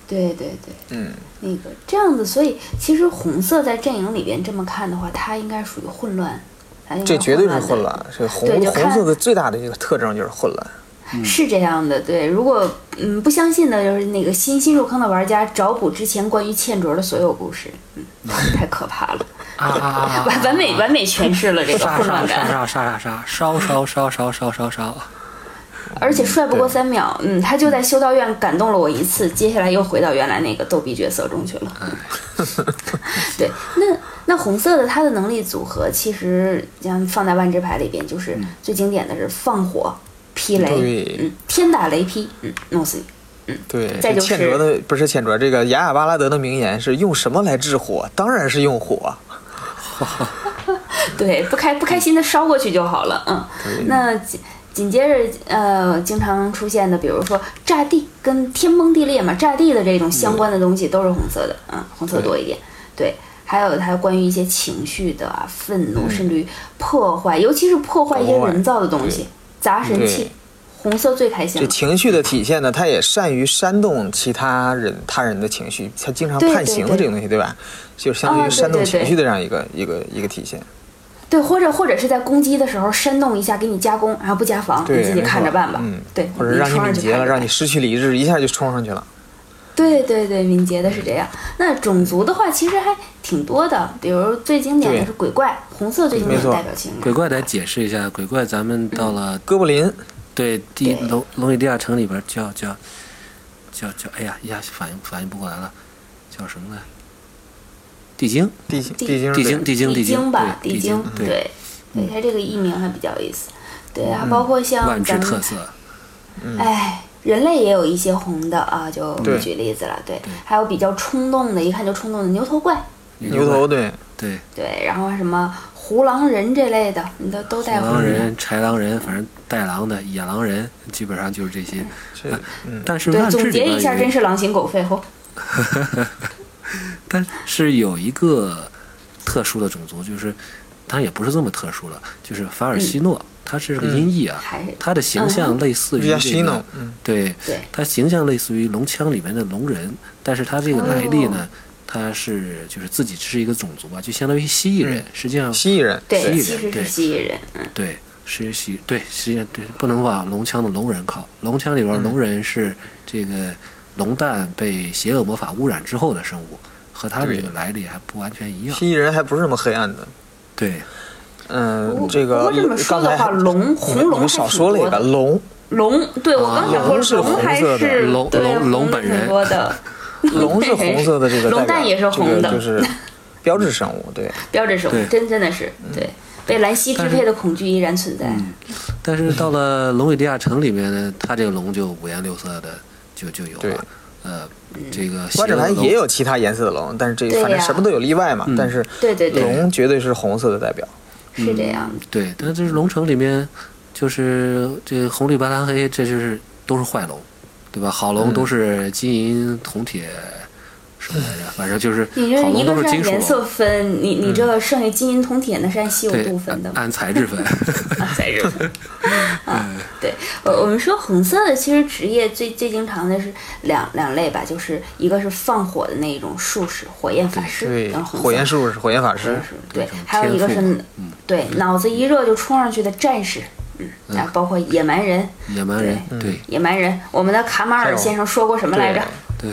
对对对，嗯，那个这样子，所以其实红色在阵营里边这么看的话，它应该属于混乱，这绝对是混乱。这红红色的最大的一个特征就是混乱。是这样的，对。如果嗯不相信的，就是那个新新入坑的玩家找补之前关于倩卓的所有故事，嗯，太可怕了，啊！完完美完美诠释了这个杀杀混乱感，杀杀杀杀杀，烧烧烧烧烧烧烧。而且帅不过三秒，嗯，他就在修道院感动了我一次，接下来又回到原来那个逗逼角色中去了。对，那那红色的他的能力组合，其实像放在万智牌里边，就是最经典的是放火、劈雷，嗯，天打雷劈，嗯，弄死你。对，再就是这倩卓的不是倩卓，这个雅雅巴拉德的名言是用什么来治火？当然是用火。对，不开不开心的烧过去就好了。嗯，那紧紧接着呃，经常出现的，比如说炸地跟天崩地裂嘛，炸地的这种相关的东西都是红色的，嗯，红色多一点。对，还有它关于一些情绪的啊，愤怒，甚至于破坏，尤其是破坏一些人造的东西，砸神器，红色最开心。这情绪的体现呢，他也善于煽动其他人、他人的情绪，他经常判刑的这个东西，对吧？就相当于煽动情绪的这样一个一个一个体现。对，或者或者是在攻击的时候煽动一下，给你加攻，然后不加防，你自己看着办吧。嗯，对，或者让你敏捷了，让你失去理智，一下就冲上去了。对对对，敏捷的是这样。那种族的话，其实还挺多的，比如最经典的是鬼怪，红色最经典的没错代表性。鬼怪得解释一下，鬼怪咱们到了哥布林，对第对。龙龙与地下城里边叫叫叫叫，哎呀，一下反应反应不过来了，叫什么来？地精，地地地精，地精，地精，地精。精吧，地精，对。对，对，它这个艺名还比较有意思。对，还包括像咱们，特色。哎，人类也有一些红的啊，就不举例子了。对，还有比较冲动的，一看就冲动的牛头怪，牛头，对，对，对，然后什么胡狼人这类的，你都都带红的。狼人、豺狼人，反正带狼的野狼人，基本上就是这些。但是对总结一下，真是狼心狗肺吼。但是有一个特殊的种族，就是当然也不是这么特殊了，就是法尔西诺，他是个音译啊，还是他的形象类似于这个，，嗯，对，对。他形象类似于龙枪里面的龙人，但是他这个来历哦。呢，他是就是自己是一个种族吧，就相当于蜥蜴人，实际上蜥蜴人，对，蜥蜴人其实是对。蜥蜴人，嗯，对，是蜥，对，实际上对，不能往龙枪的龙人靠。龙枪里边龙人是这个龙蛋被邪恶魔法污染之后的生物，和他的这个来历还不完全一样。蜥蜴人还不是那么黑暗的。对，嗯，这个不过这么说的话，刚才龙红龙少说了一个。龙，龙，对我刚想龙是说红还色的是龙龙龙本人挺多的，龙是红色的这个代表，龙蛋也是红的就是标志生物，对，标志生物，真真的是对。被兰溪支配的恐惧依然存在。但是到了龙与地下城里面呢，它这个龙就五颜六色的就就有了。呃，这个邪万智牌恶的龙也有其他颜色的龙，但是这反正什么都有例外嘛。嗯但是对对对，龙绝对是红色的代表。是这样的。对，但是龙城里面就是这红绿白蓝黑，这就是都是坏龙，对吧？好龙都是金银铜铁什么来着？反正就是你这一个是都是金属按颜色，分，你你这剩下金银铜铁那是按稀有对度，分的按嘛？按材质分。按材质分。啊，对，呃，我们说红色的，其实职业最最经常的是两两类吧，就是一个是放火的那种术士，火焰法师，对，火焰术士、火焰法师对，还有一个是对脑子一热就冲上去的战士，嗯，包括野蛮人，野蛮人，对，野蛮人，我们的卡马尔先生说过什么来着？对，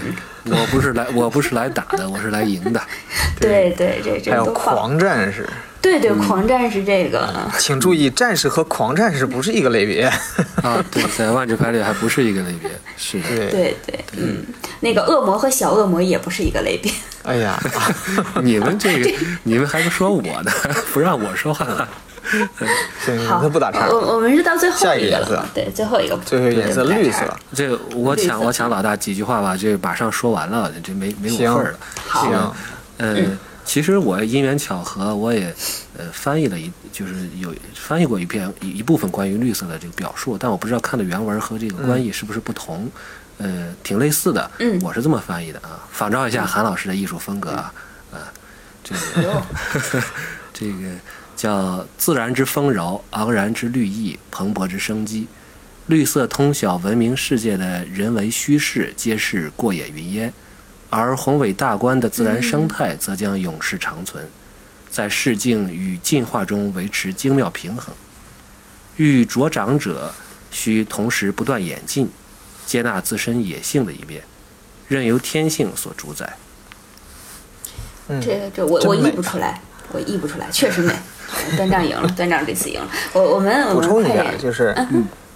我不是来，我不是来打的，我是来赢的。对对，这这还有。狂战士，对对，狂战士这个，请注意，战士和狂战士不是一个类别。啊，对，在万智牌里还不是一个类别，是的。对，对对，嗯，那个恶魔和小恶魔也不是一个类别。哎呀，你们这个，你们还不说我呢，不让我说话。行，好，那不打岔。我我们是到最后下一个颜色对，最后一个，最后一个颜色绿色。。这个我抢我抢老大几句话吧，这马上说完了，这没没有份儿了。好行，呃，其实我因缘巧合，我也呃翻译了一，就是有翻译过一篇一一部分关于绿色的这个表述，但我不知道看的原文和这个关译是不是不同，呃，挺类似的。嗯我是这么翻译的啊，仿照一下韩老师的艺术风格啊，啊，这个哟 这个叫自然之丰饶，昂然之绿意，蓬勃之生机。绿色通晓文明世界的人为虚饰，皆是过眼云烟；而宏伟大观的自然生态，则将永世长存，在世境与进化中维持精妙平衡。欲茁长者，需同时不断演进，接纳自身野性的一面，任由天性所主宰。嗯，这这我我译不出来，我译不出来，确实美。端丈赢了，端丈这次赢了。我我们补充一下，就是，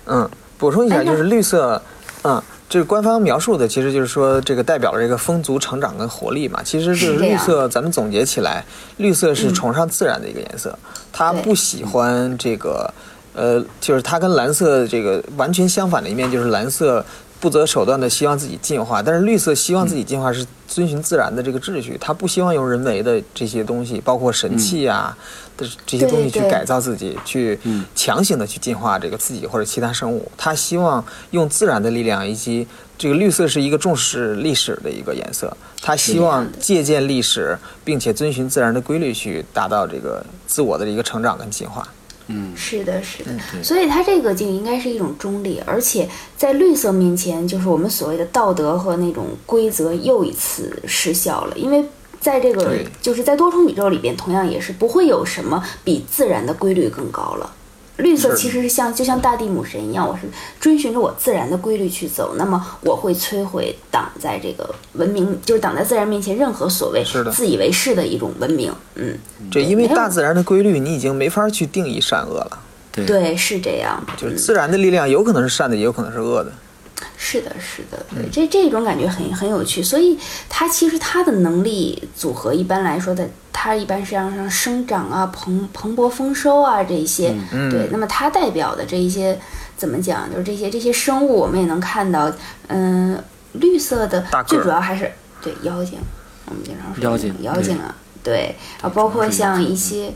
嗯，补充一下，就是绿色，嗯，这个官方描述的其实就是说，这个代表了这个风足、成长跟活力嘛。其实就是绿色，咱们总结起来，绿色是崇尚自然的一个颜色，它不喜欢这个，呃，就是它跟蓝色这个完全相反的一面，就是蓝色。不择手段的希望自己进化，但是绿色希望自己进化是遵循自然的这个秩序，它不希望用人为的这些东西，包括神器啊的这些东西去改造自己，去嗯强行的去进化这个自己或者其他生物。它希望用自然的力量，以及这个绿色是一个重视历史的一个颜色，它希望借鉴历史，并且遵循自然的规律去达到这个自我的一个成长跟进化。嗯，是的，是的，对所以它这个就应该是一种中立，而且在绿色面前，就是我们所谓的道德和那种规则又一次失效了，因为。在这个就是在多重宇宙里边，同样也是不会有什么比自然的规律更高了。绿色其实是像就像大地母神一样，我是遵循着我自然的规律去走，那么我会摧毁挡在这个文明，就是挡在自然面前任何所谓是的自以为是的一种文明。嗯，这因为大自然的规律，你已经没法去定义善恶了。对对，是这样。就是自然的力量有可能是善的，也有可能是恶的。是的，是的，对，这这种感觉很很有趣，所以它其实它的能力组合一般来说的，它一般是让上生长啊、蓬蓬勃丰收啊这一些，嗯对，那么它代表的这一些怎么讲，就是这些这些生物，我们也能看到，嗯，绿色的最主要还是对妖精，我们经常说妖精妖精啊，对啊，包括像一些。嗯，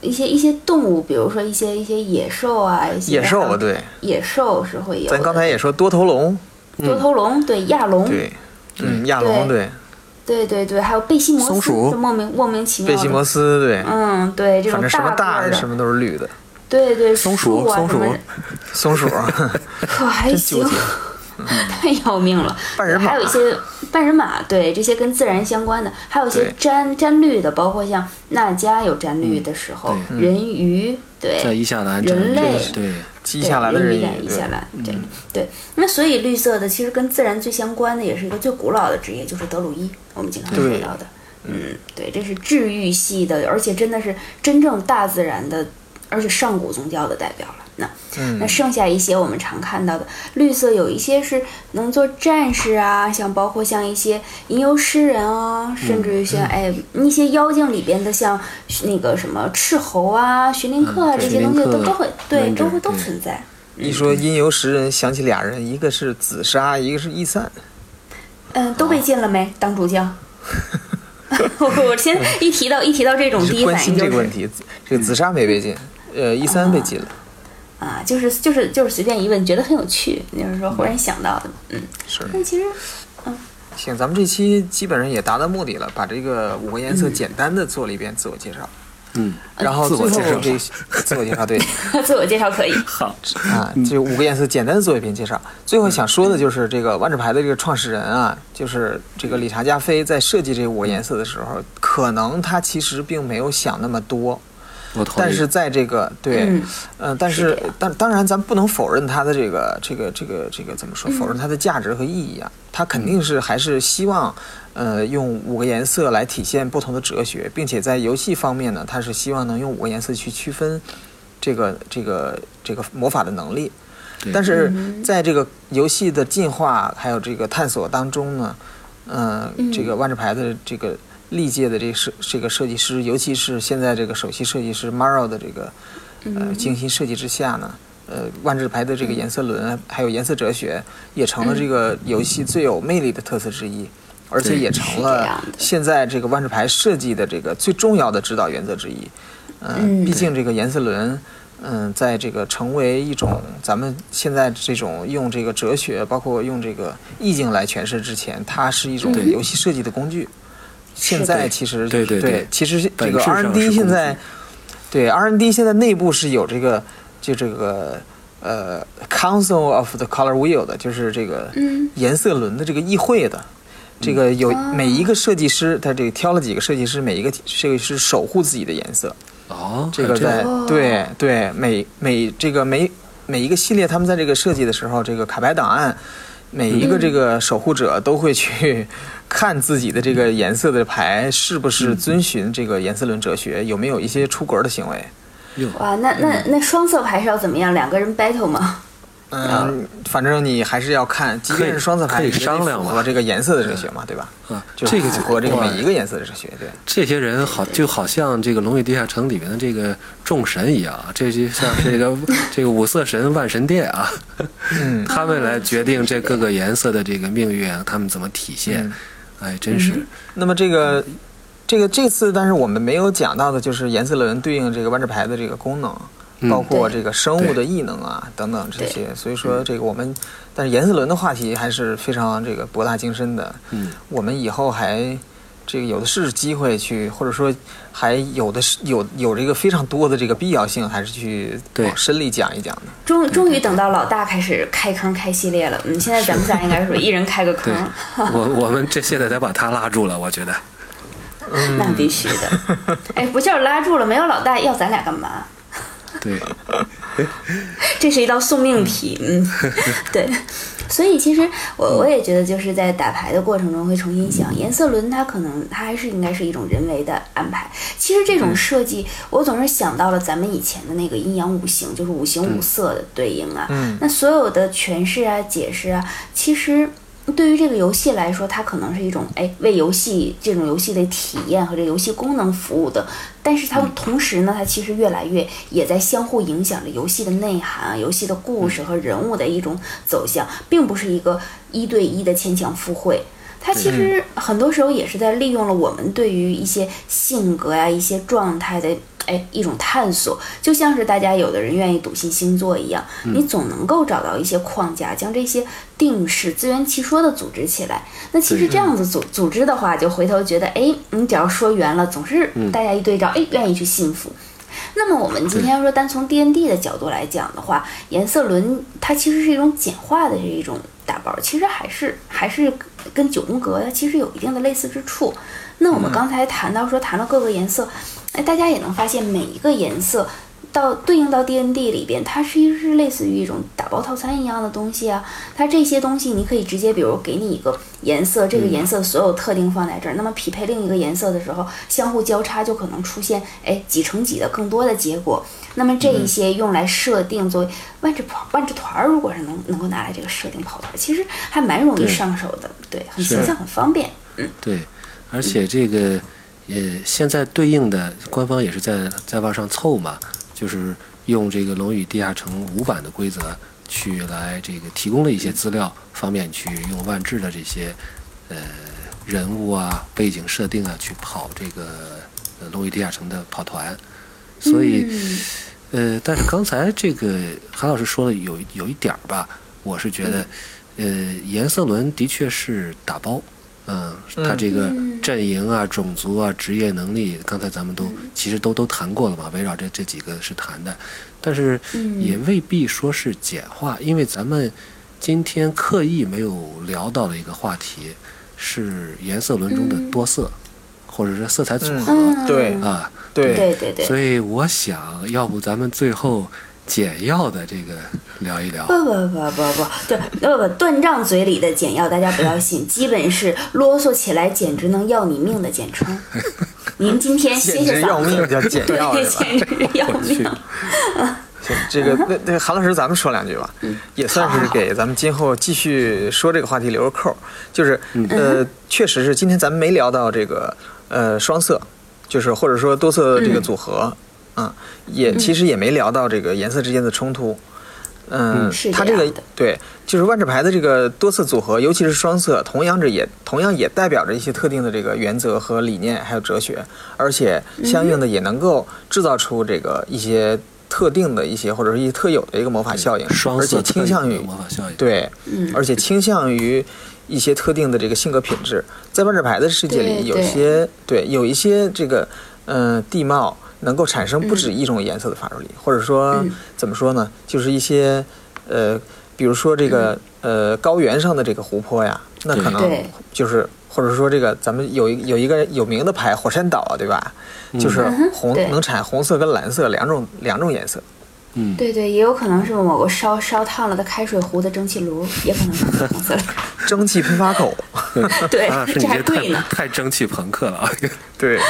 一些一些动物，比如说一些一些野兽啊，一些野兽对，野兽是会有。咱刚才也说多头龙，多头龙，对亚龙，对，嗯，亚龙对，对对对，还有贝西摩斯，松鼠。莫名莫名其妙。贝西摩斯对，嗯，对，这种反正什么大的，什么都是绿的。对对，松鼠松鼠。松鼠，可还 真行 太要命了。半人马还有一些半人马，对这些跟自然相关的，还有一些对沾沾绿的，包括像娜迦有沾绿的时候，对人鱼，对，在伊夏兰人类对记下来的人鱼鱼，对，在伊夏兰，对对。那所以绿色的其实跟自然最相关的，也是一个最古老的职业，就是德鲁伊，我们经常说到的。嗯，对，这是治愈系的，而且真的是真正大自然的，而且上古宗教的代表了。那嗯那剩下一些我们常看到的绿色，有一些是能做战士啊，像包括像一些吟游诗人啊，甚至于像哎那些妖精里边的，像那个什么赤猴啊、寻灵客啊嗯这些东西都都会对都会都存在。一说吟游诗人，想起俩人，一个是紫砂，一个是易散。嗯，都被禁了没？当主将？我我先一提到一提到这种，第一反应就是这个问题，这个紫砂没被禁，呃，一三被禁了。啊，就是就是就是随便一问，觉得很有趣，就是说忽然想到的，嗯。是，但其实嗯行，咱们这期基本上也达到目的了，把这个五个颜色简单的做了一遍自我介绍，嗯，然后最后自我介绍这自我介绍对 自我介绍可以。好，啊，这五个颜色简单的做一遍介绍。最后想说的就是这个万智牌的这个创始人啊，就是这个理查加菲在设计这五个颜色的时候，可能他其实并没有想那么多。我同意但是在这个对，嗯嗯、但是是这样但当然，咱不能否认它的这个这个这个这个怎么说？否认它的价值和意义啊。它肯定是还是希望，呃，用五个颜色来体现不同的哲学，并且在游戏方面呢，它是希望能用五个颜色去区分这个这个这个魔法的能力。但是在这个游戏的进化还有这个探索当中呢，呃，嗯这个万智牌的这个历届的这个设这个设计师，尤其是现在这个首席设计师 Maro 的这个呃精心设计之下呢，呃，万智牌的这个颜色轮还有颜色哲学，也成了这个游戏最有魅力的特色之一。而且也成了现在这个万智牌设计的这个最重要的指导原则之一。呃嗯。毕竟这个颜色轮，嗯、在这个成为一种咱们现在这种用这个哲学，包括用这个意境来诠释之前，它是一种游戏设计的工具。现在其实对对对其实这个 R N D 现在对 R&D 现在内部是有这个就这个呃 Council of the Color Wheel 的，就是这个嗯。颜色轮的这个议会的。这个有哦。每一个设计师，他这个挑了几个设计师，每一个设计师守护自己的颜色。哦，这个在对对每每这个每每一个系列，他们在这个设计的时候，这个卡牌档案，每一个这个守护者都会去看自己的这个颜色的牌是不是遵循这个颜色论哲学，有没有一些出格的行为。哟，哇，那那那双色牌是要怎么样？两个人 battle 吗？嗯，反正你还是要看，即便是双色牌，可以也商量嘛符合这个颜色的哲学嘛，对吧？啊，就是这个符合这个每一个颜色的哲学，对。这些人好就好像这个《龙与地下城》里面的这个众神一样啊，这就像是这个 这个五色神万神殿啊，嗯他们来决定这各个颜色的这个命运，他们怎么体现嗯？哎，真是那么这个这个这次，但是我们没有讲到的就是颜色轮对应这个万智牌的这个功能，嗯包括这个生物的异能啊等等这些。所以说这个我们，但是颜色轮的话题还是非常这个博大精深的。嗯，我们以后还这个有的是机会去，或者说还有的是有有这个非常多的这个必要性，还是去往深里讲一讲的。终终于等到老大开始开坑开系列了。嗯，现在咱们仨应该是一人开个坑，我我们这现在得把他拉住了，我觉得。那必须的。哎，不就是拉住了，没有老大要咱俩干嘛？对，这是一道送命题，嗯，对。所以其实我我也觉得，就是在打牌的过程中会重新想，颜色轮它可能它还是应该是一种人为的安排。其实这种设计，我总是想到了咱们以前的那个阴阳五行，就是五行五色的对应啊。嗯那所有的诠释啊、解释啊，其实对于这个游戏来说，它可能是一种哎为游戏这种游戏的体验和这游戏功能服务的，但是它同时呢，它其实越来越也在相互影响着游戏的内涵啊、游戏的故事和人物的一种走向，并不是一个一对一的牵强附会。它其实很多时候也是在利用了我们对于一些性格呀、一些状态的哎一种探索，就像是大家有的人愿意笃信星座一样，你总能够找到一些框架，将这些定式自圆其说的组织起来。那其实这样子组组织的话，就回头觉得，哎，你只要说圆了，总是大家一对照，哎，愿意去信服。那么我们今天要说单从 D N D 的角度来讲的话，颜色轮它其实是一种简化的这一种打包，其实还是还是跟九宫格它其实有一定的类似之处。那我们刚才谈到说谈了各个颜色，哎，大家也能发现每一个颜色。到对应到 D N D 里边，它其实是类似于一种打包套餐一样的东西啊。它这些东西你可以直接，比如给你一个颜色，这个颜色所有特定放在这儿，那么匹配另一个颜色的时候，相互交叉就可能出现哎几乘几的更多的结果。那么这一些用来设定作为万智跑万智团儿，如果是能能够拿来这个设定跑团，其实还蛮容易上手的，对，很形象，很方便。嗯，对，而且这个呃，现在对应的官方也是在在往上凑嘛，就是用这个《龙与地下城》五版的规则去来这个提供了一些资料，方便去用万智的这些呃人物啊、背景设定啊去跑这个呃《龙与地下城》的跑团，所以。嗯呃，但是刚才这个韩老师说的有有一点儿吧，我是觉得，呃，颜色轮的确是打包，嗯，他这个嗯阵营啊、种族啊、职业能力，刚才咱们都其实都都谈过了嘛，围绕这这几个是谈的，但是嗯。也未必说是简化，因为咱们今天刻意没有聊到的一个话题是颜色轮中的嗯多色，或者是色彩组合。嗯，对啊，对。对对对。所以我想要不咱们最后简要的这个聊一聊。不不不不不，对，不不断章嘴里的简要，大家不要信，基本是啰嗦起来简直能要你命的简称。您今天歇简直歇嗓子，要命叫简要对，简直要命。行这个那那个韩老师，咱们说两句吧，也算是给咱们今后继续说这个话题留个扣儿。就是呃，确实是今天咱们没聊到这个呃双色，就是或者说多色这个组合，嗯，也其实也没聊到这个颜色之间的冲突。嗯，是它这个这样的对，就是万智牌的这个多色组合，尤其是双色，同样着也同样也代表着一些特定的这个原则和理念，还有哲学，而且相应的也能够制造出这个一些特定的一些或者是一些特有的一个魔法效应，而且双色倾向于魔法效应，对，嗯而且倾向于一些特定的这个性格品质。在万智牌的世界里，有些对有一些这个嗯、呃地貌能够产生不止一种颜色的法术力，或者说、嗯。怎么说呢，就是一些呃，比如说这个、呃高原上的这个湖泊呀，那可能就是或者说这个咱们有一有一个有名的牌火山岛啊，对吧？就是红、能产红色跟蓝色两种两种颜色。嗯，对对，也有可能是某个烧烧烫了的开水壶的蒸汽炉，也可能是红色的。蒸汽喷发口，对啊，这还贵呢。太蒸汽朋克了啊！对，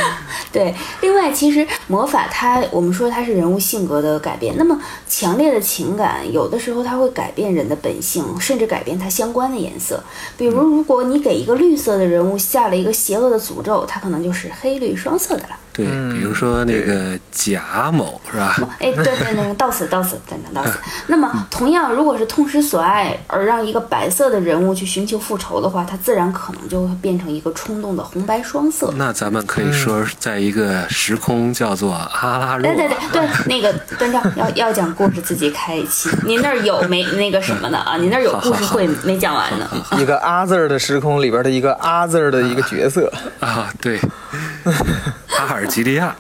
对，另外，其实魔法它，我们说它是人物性格的改变。那么强烈的情感，有的时候它会改变人的本性，甚至改变它相关的颜色。比如，如果你给一个绿色的人物下了一个邪恶的诅咒，他可能就是黑绿双色的了。对，比如说那个贾某是吧？哎，对对，那个到此到此，等等到此。那么，同样，如果是痛失所爱而让一个白色的人物去寻求复仇的话，他自然可能就会变成一个冲动的红白双色。那咱们可以说，在一个时空叫做阿拉若，对对对对，那个段章要要讲故事，自己开一期。您那儿有没那个什么的啊？您那儿有故事会没讲完呢？一个阿字儿的时空里边的一个阿字儿的一个角色。啊，对，阿尔及利亚，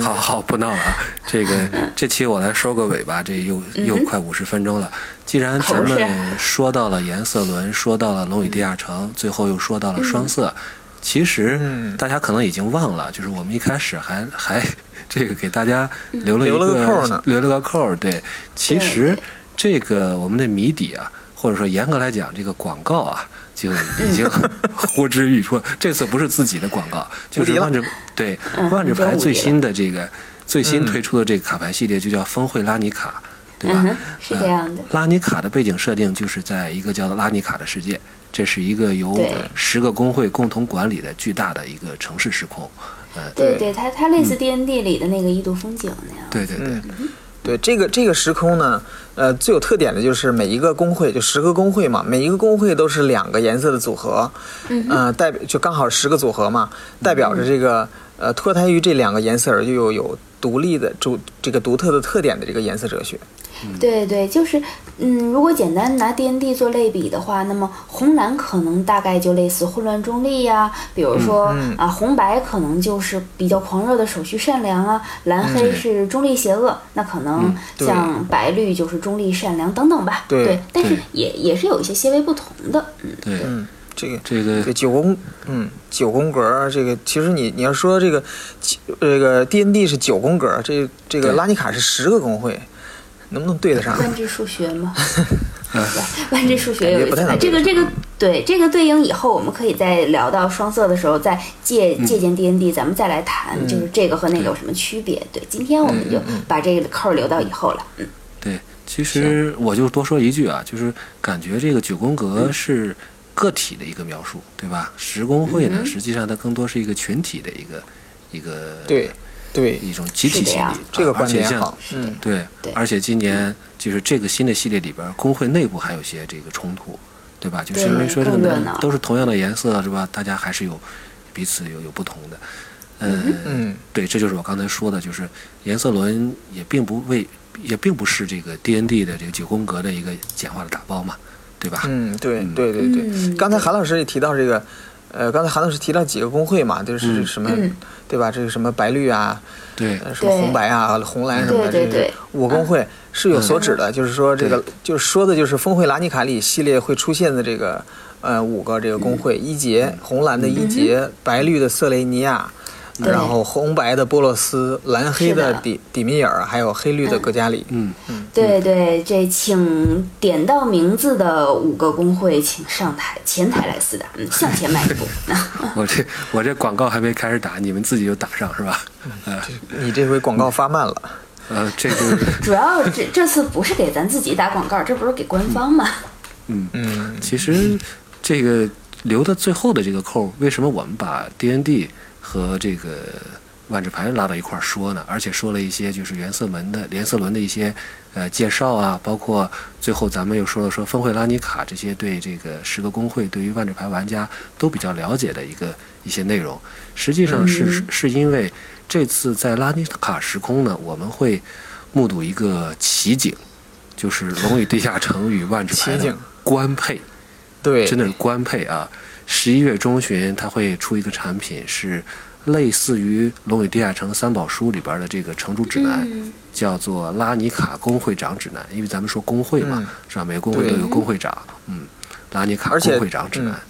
好好不闹了啊！这个这期我来收个尾巴，这又又快五十分钟了。既然咱们说到了颜色轮，说到了龙与地下城，最后又说到了双色，其实嗯大家可能已经忘了，就是我们一开始还还这个给大家留了一留了个扣呢留了个扣儿。对，其实这个我们的谜底啊，或者说严格来讲，这个广告啊。就已经 呼之欲出。这次不是自己的广告，就是万智对嗯万智牌最新的这个最新嗯推出的这个卡牌系列就叫峰会拉尼卡，对吧？嗯，是这样的。拉尼卡的背景设定就是在一个叫做拉尼卡的世界，这是一个由十个工会共同管理的巨大的一个城市时空。呃，对对对，它它类似 D N D 里的那个异度风景那样。对对对，嗯对这个这个时空呢，呃，最有特点的就是每一个工会就十个工会嘛，每一个工会都是两个颜色的组合，嗯呃，代表就刚好十个组合嘛，代表着这个呃脱胎于这两个颜色而又有有独立的主这个独特的特点的这个颜色哲学。对对，就是，嗯，如果简单拿 D N D 做类比的话，那么红蓝可能大概就类似混乱中立呀，比如说、嗯啊，红白可能就是比较狂热的手续善良啊，蓝黑是中立邪恶，那可能像白绿就是中立善良等等吧。对但是也也是有一些些微不同的。嗯，对嗯，这个这个对九宫，嗯，九宫格儿这个其实你你要说这个这个 D N D 是九宫格儿，这这个拉尼卡是十个工会，能不能对得上？万智数学吗？万智数学有意思。这个这个对这个对应以后，我们可以在聊到双色的时候再借借鉴 D N D，咱们再来谈，嗯就是这个和那个有什么区别。对，今天我们就把这个扣儿留到以后了。嗯，对，其实我就多说一句啊，就是感觉这个九宫格是个体的一个描述，对吧？十工会呢，嗯实际上它更多是一个群体的一个一个对对，一种集体心理这个观点好，嗯。对对，而且今年就是这个新的系列里边，工会内部还有些这个冲突，对吧？就是因为说这个都是同样的颜色，是吧？大家还是有彼此有有不同的。嗯嗯对，这就是我刚才说的，就是颜色轮也并不为，也并不是这个 D N D 的这个九宫格的一个简化的打包嘛，对吧？嗯，对嗯。对对对。嗯刚才韩老师也提到这个，呃，刚才韩老师提到几个工会嘛，就是嗯。什么，嗯。对吧？这个什么白绿啊，对。呃，什么红白啊、红蓝什么的，这对对对。是五工会是有所指的，就是说这个就是说的就是峰会拉尼卡里系列会出现的这个呃五个这个工会，一节红蓝的一节，白绿的瑟雷尼亚。对然后红白的波洛斯，蓝黑的底底米尔，还有黑绿的格加里。嗯，对对，这请点到名字的五个工会，请上台前台来厮打，嗯，向前迈一步。我这我这广告还没开始打，你们自己就打上是吧？嗯 你这回广告发慢了，呃，这个主要这这次不是给咱自己打广告，这不是给官方吗？嗯，其实这个留到最后的这个扣，为什么我们把 D N D 和这个万智牌拉到一块儿说呢？而且说了一些就是原色门的连色轮的一些呃介绍啊，包括最后咱们又说了说峰会拉尼卡这些对这个十个工会对于万智牌玩家都比较了解的一个一些内容。实际上是、嗯是因为这次在拉尼卡时空呢，我们会目睹一个奇景，就是龙与地下城与万智牌的奇景官配。对，真的是官配啊！十一月中旬，它会出一个产品，是类似于《龙与地下城三宝书》里边的这个城主指南，嗯叫做拉尼卡工会长指南。因为咱们说工会嘛，嗯是吧？每个工会都有工会长，嗯，拉尼卡工会长指南，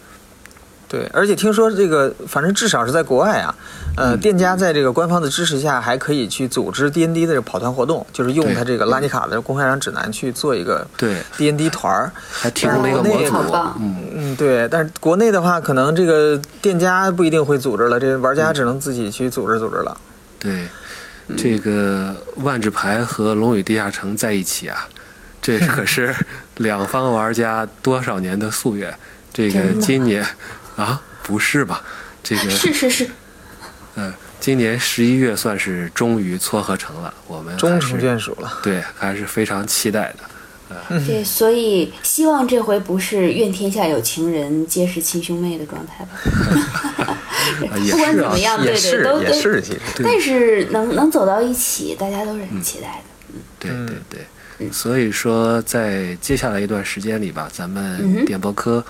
对，而且听说这个，反正至少是在国外啊，呃，嗯店家在这个官方的支持下，还可以去组织 D N D 的这个跑团活动，就是用对它这个拉尼卡的公开场指南去做一个对，D N D 团儿。还提供了一个哦模组嗯，嗯，对，但是国内的话，可能这个店家不一定会组织了，这玩家只能自己去组织组织了。对，这个万智牌和龙与地下城在一起啊，这可是 两方玩家多少年的夙愿。这个今年啊，不是吧？这个是是是，嗯，今年十一月算是终于撮合成了，我们终成眷属了。对，还是非常期待的。对，所以希望这回不是愿天下有情人皆是亲兄妹的状态吧。不管怎么样，对对，也是都都是，其实但是能能走到一起，大家都是很期待的。对嗯对对，所以说在接下来一段时间里吧，咱嗯们哼电波科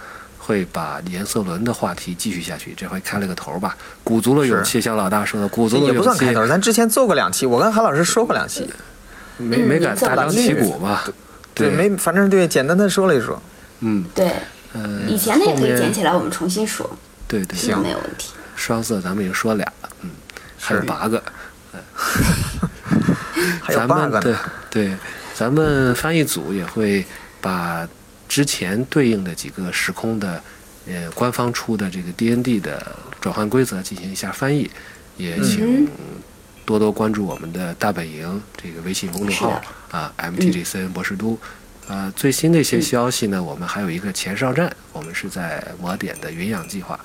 会把颜色轮的话题继续下去。这回开了个头吧，鼓足了勇气，像老大说的，鼓足了也不勇气，算开头，咱之前做过两期，我跟韩老师说过两期，没没敢大张旗鼓吧。对，没，反正对，简单的说了一说。嗯对，嗯，以前的也可以后面捡起来，我们重新说，对对，行没有问题。双色咱们已经说俩了，嗯，还有是 bug。还有咱 bug 们对呢，对，咱们翻译组也会把之前对应的几个时空的，呃，官方出的这个 D N D 的转换规则进行一下翻译，也请多多关注我们的大本营这个微信公众号啊，M T G C N 博士都。啊，最新的一些消息呢，我们还有一个前哨站，我们是在魔点的云养计划，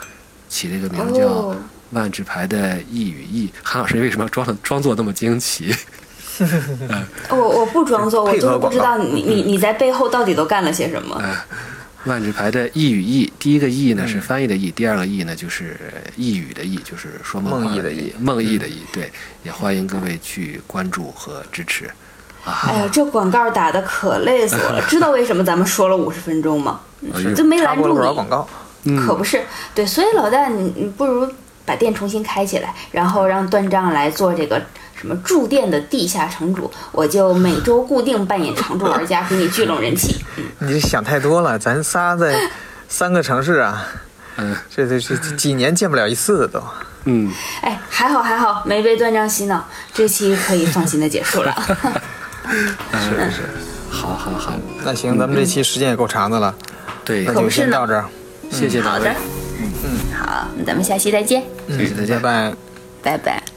起了一个名叫哦“万智牌的意与义”。韩老师为什么装装作那么惊奇？我我不装作，我就是不知道你你你在背后到底都干了些什么。万智牌的“意”与“意”，第一个“意”呢是翻译的“意”，第二个“意”呢就是意语的“意”，就是说梦话的“梦呓的呓梦意的“意”。对，也欢迎各位去关注和支持。哎呀，这广告打的可累死我了！知道为什么咱们说了五十分钟吗？就没拦住你。广告。可不是，对，所以老大，你你不如把店重新开起来，然后让段丈来做这个什么驻店的地下城主，我就每周固定扮演常驻玩家，给你聚拢人气。你想太多了，咱仨在 三个城市啊，嗯这这这这几年见不了一次的都。嗯，哎，还好还好，没被断章洗脑，这期可以放心的结束了。是 是，好好好，那行，咱们这期时间也够长的了，对那，就先到这儿。谢谢大家好的，，嗯，好，那咱们下期再见，谢谢大家拜。拜。拜拜。